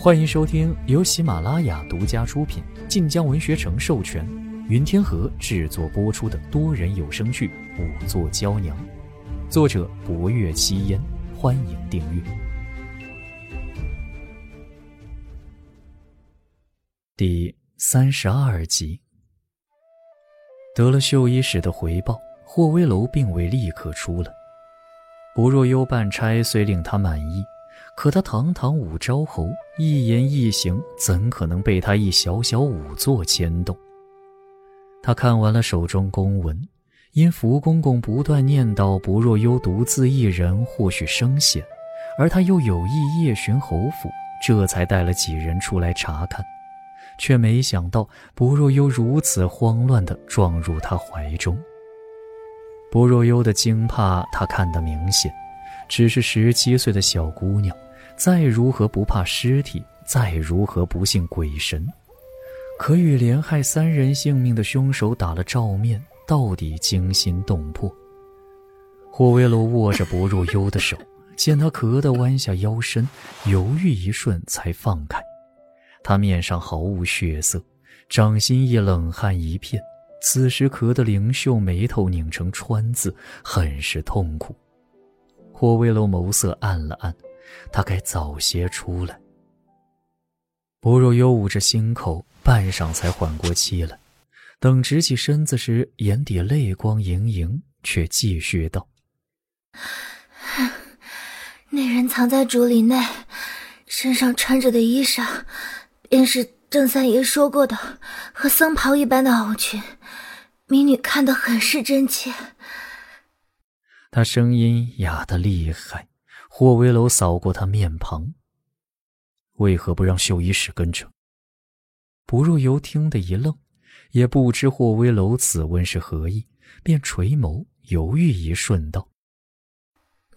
欢迎收听由喜马拉雅独家出品、晋江文学城授权、云天河制作播出的多人有声剧《五座娇娘》，作者：博月七烟。欢迎订阅。第三十二集，得了绣衣使的回报，霍威楼并未立刻出来。不若幽办差虽令他满意。可他堂堂五昭侯，一言一行怎可能被他一小小仵作牵动？他看完了手中公文，因福公公不断念叨不若幽独自一人或许生险，而他又有意夜巡侯府，这才带了几人出来查看，却没想到不若幽如此慌乱地撞入他怀中。不若幽的惊怕，他看得明显，只是十七岁的小姑娘。再如何不怕尸体，再如何不信鬼神，可与连害三人性命的凶手打了照面，到底惊心动魄。霍威罗握着薄若幽的手，见他咳得弯下腰身，犹豫一瞬才放开。他面上毫无血色，掌心一冷汗一片，此时咳得灵秀眉头拧成川字，很是痛苦。霍威罗眸色暗了暗。他该早些出来。薄若幽捂着心口，半晌才缓过气来。等直起身子时，眼底泪光盈盈，却继续道：“ 那人藏在竹林内，身上穿着的衣裳，便是郑三爷说过的和僧袍一般的袄裙。民女看得很是真切。”他声音哑得厉害。霍威楼扫过他面庞，为何不让秀衣使跟着？不若游听得一愣，也不知霍威楼此问是何意，便垂眸犹豫一瞬，道：“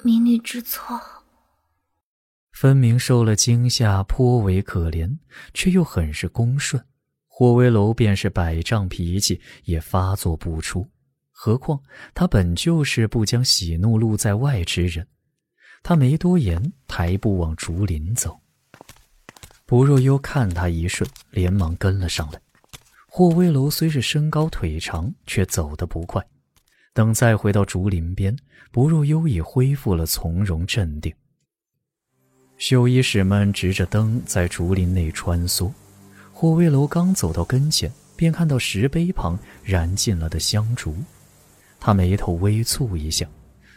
民女知错。”分明受了惊吓，颇为可怜，却又很是恭顺。霍威楼便是百丈脾气，也发作不出。何况他本就是不将喜怒露在外之人。他没多言，抬步往竹林走。不若幽看他一瞬，连忙跟了上来。霍威楼虽是身高腿长，却走得不快。等再回到竹林边，不若幽已恢复了从容镇定。绣衣使们执着灯在竹林内穿梭。霍威楼刚走到跟前，便看到石碑旁燃尽了的香烛，他眉头微蹙一下。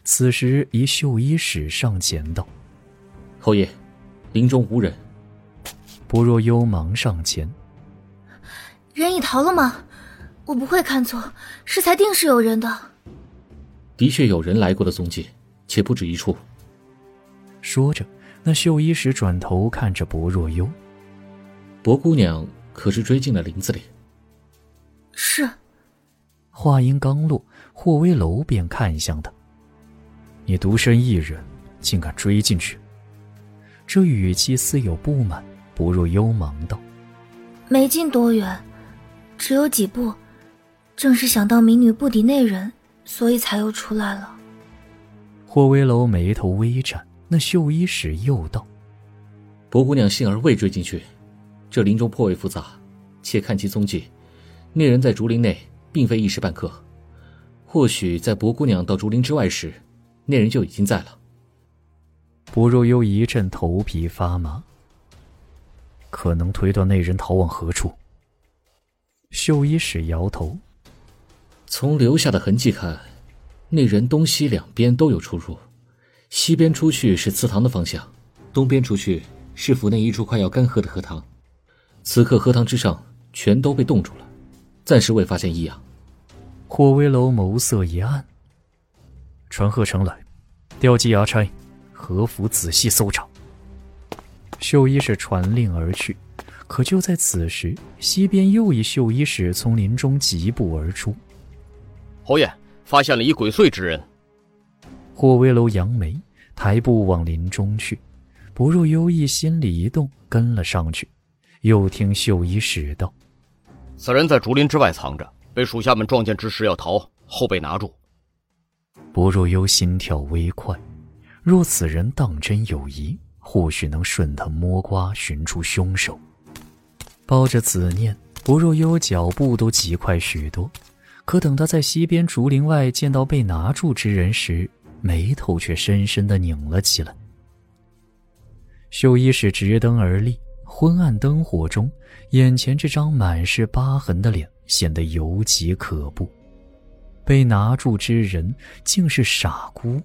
此时，一绣衣使上前道：“侯爷，林中无人。”薄若幽忙上前：“人已逃了吗？我不会看错，是才定是有人的。”的确有人来过的踪迹，且不止一处。说着，那绣衣使转头看着薄若幽：“薄姑娘可是追进了林子里？”是。话音刚落，霍威楼便看向他。你独身一人，竟敢追进去？这语气似有不满。不若幽忙道：“没进多远，只有几步。正是想到民女不敌那人，所以才又出来了。”霍威楼眉头微展，那绣衣使又道：“薄姑娘幸而未追进去。这林中颇为复杂，且看其踪迹，那人在竹林内并非一时半刻，或许在薄姑娘到竹林之外时。”那人就已经在了。薄若幽一阵头皮发麻。可能推断那人逃往何处？绣衣使摇头。从留下的痕迹看，那人东西两边都有出入。西边出去是祠堂的方向，东边出去是府内一处快要干涸的荷塘。此刻荷塘之上全都被冻住了，暂时未发现异样。霍威楼眸色一暗。传贺城来，调集衙差，何府仔细搜查。绣衣使传令而去，可就在此时，西边又一绣衣使从林中疾步而出。侯爷发现了一鬼祟之人。霍威楼扬眉，抬步往林中去。不若幽意心里一动，跟了上去。又听绣衣使道：“此人在竹林之外藏着，被属下们撞见之时要逃，后被拿住。”不若幽心跳微快，若此人当真有疑，或许能顺藤摸瓜寻出凶手。抱着此念，不若幽脚步都极快许多。可等他在西边竹林外见到被拿住之人时，眉头却深深的拧了起来。秀衣使直灯而立，昏暗灯火中，眼前这张满是疤痕的脸显得尤其可怖。被拿住之人竟是傻姑。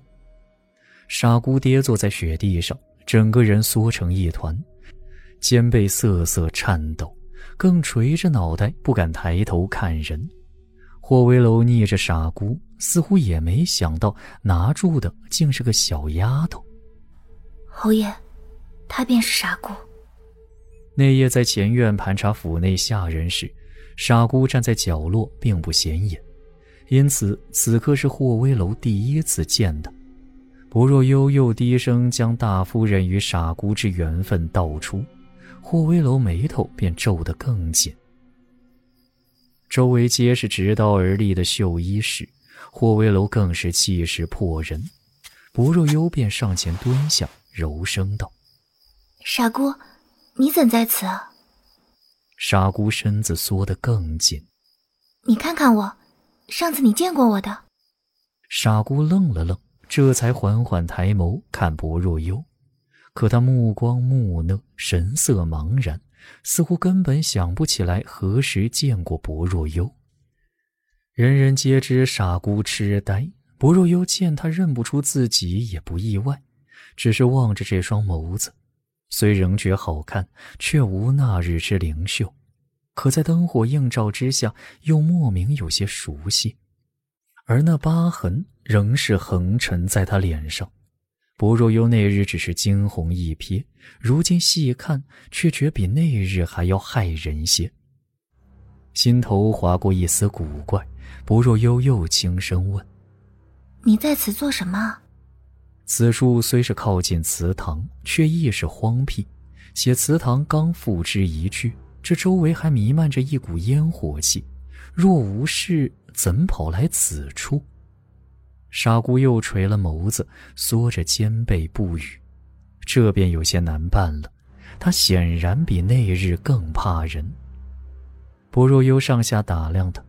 傻姑跌坐在雪地上，整个人缩成一团，肩背瑟瑟颤抖，更垂着脑袋不敢抬头看人。霍威楼睨着傻姑，似乎也没想到拿住的竟是个小丫头。侯爷，她便是傻姑。那夜在前院盘查府内下人时，傻姑站在角落，并不显眼，因此此刻是霍威楼第一次见的。不若幽又低声将大夫人与傻姑之缘分道出，霍威楼眉头便皱得更紧。周围皆是执刀而立的绣衣使，霍威楼更是气势迫人。不若幽便上前蹲下，柔声道：“傻姑，你怎在此？”傻姑身子缩得更紧。你看看我，上次你见过我的。傻姑愣了愣，这才缓缓抬眸看薄若幽，可他目光木讷，神色茫然。似乎根本想不起来何时见过薄若幽。人人皆知傻姑痴呆，薄若幽见他认不出自己也不意外，只是望着这双眸子，虽仍觉好看，却无那日之灵秀。可在灯火映照之下，又莫名有些熟悉，而那疤痕仍是横陈在他脸上。薄若幽那日只是惊鸿一瞥，如今细看，却觉比那日还要骇人些。心头划过一丝古怪，薄若幽又轻声问：“你在此做什么？”此处虽是靠近祠堂，却亦是荒僻，且祠堂刚付之一炬，这周围还弥漫着一股烟火气。若无事，怎跑来此处？傻姑又垂了眸子，缩着肩背不语，这便有些难办了。她显然比那日更怕人。薄若幽上下打量他，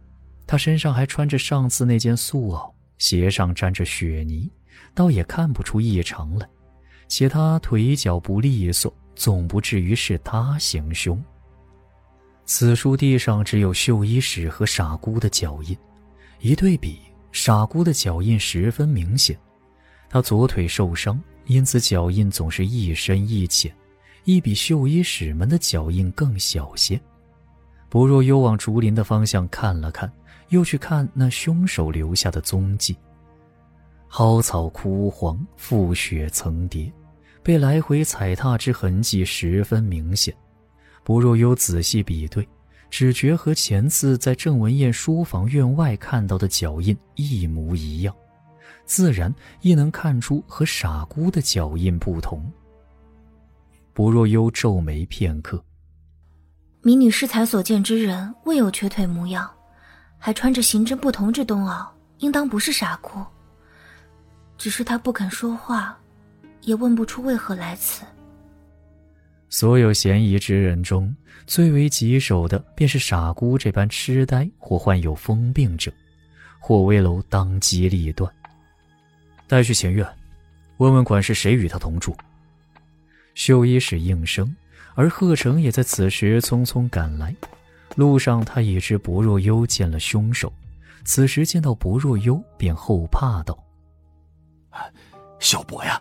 他身上还穿着上次那件素袄，鞋上沾着雪泥，倒也看不出异常来。且他腿脚不利索，总不至于是他行凶。此处地上只有绣衣使和傻姑的脚印，一对比。傻姑的脚印十分明显，她左腿受伤，因此脚印总是一深一浅，亦比绣衣使们的脚印更小些。不若幽往竹林的方向看了看，又去看那凶手留下的踪迹。蒿草枯黄，覆雪层叠，被来回踩踏之痕迹十分明显。不若幽仔细比对。只觉和前次在郑文燕书房院外看到的脚印一模一样，自然亦能看出和傻姑的脚印不同。不若幽皱眉片刻，民女适才所见之人，未有瘸腿模样，还穿着形制不同之冬袄，应当不是傻姑。只是他不肯说话，也问不出为何来此。所有嫌疑之人中，最为棘手的便是傻姑这般痴呆或患有疯病者。霍威楼当机立断，带去前院，问问管事谁与他同住。绣衣使应声，而贺成也在此时匆匆赶来。路上，他已知薄若幽见了凶手，此时见到薄若幽，便后怕道：“小博呀，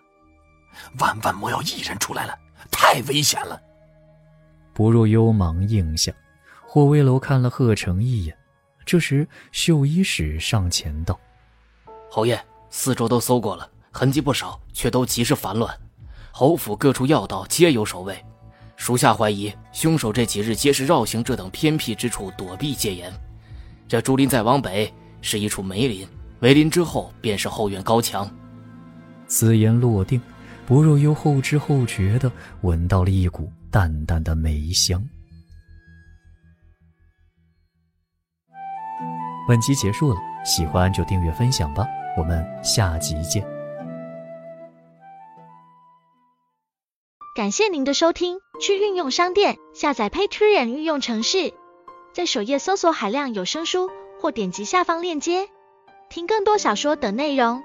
万万莫要一人出来了。”太危险了！不若幽忙应下。霍威楼看了贺成一眼，这时秀衣使上前道：“侯爷，四周都搜过了，痕迹不少，却都极是繁乱。侯府各处要道皆有守卫，属下怀疑凶手这几日皆是绕行这等偏僻之处躲避戒严。这竹林再往北是一处梅林，梅林之后便是后院高墙。”此言落定。不若又后知后觉的闻到了一股淡淡的梅香。本集结束了，喜欢就订阅分享吧，我们下集见。感谢您的收听，去运用商店下载 Patreon 运用城市，在首页搜索海量有声书，或点击下方链接听更多小说等内容。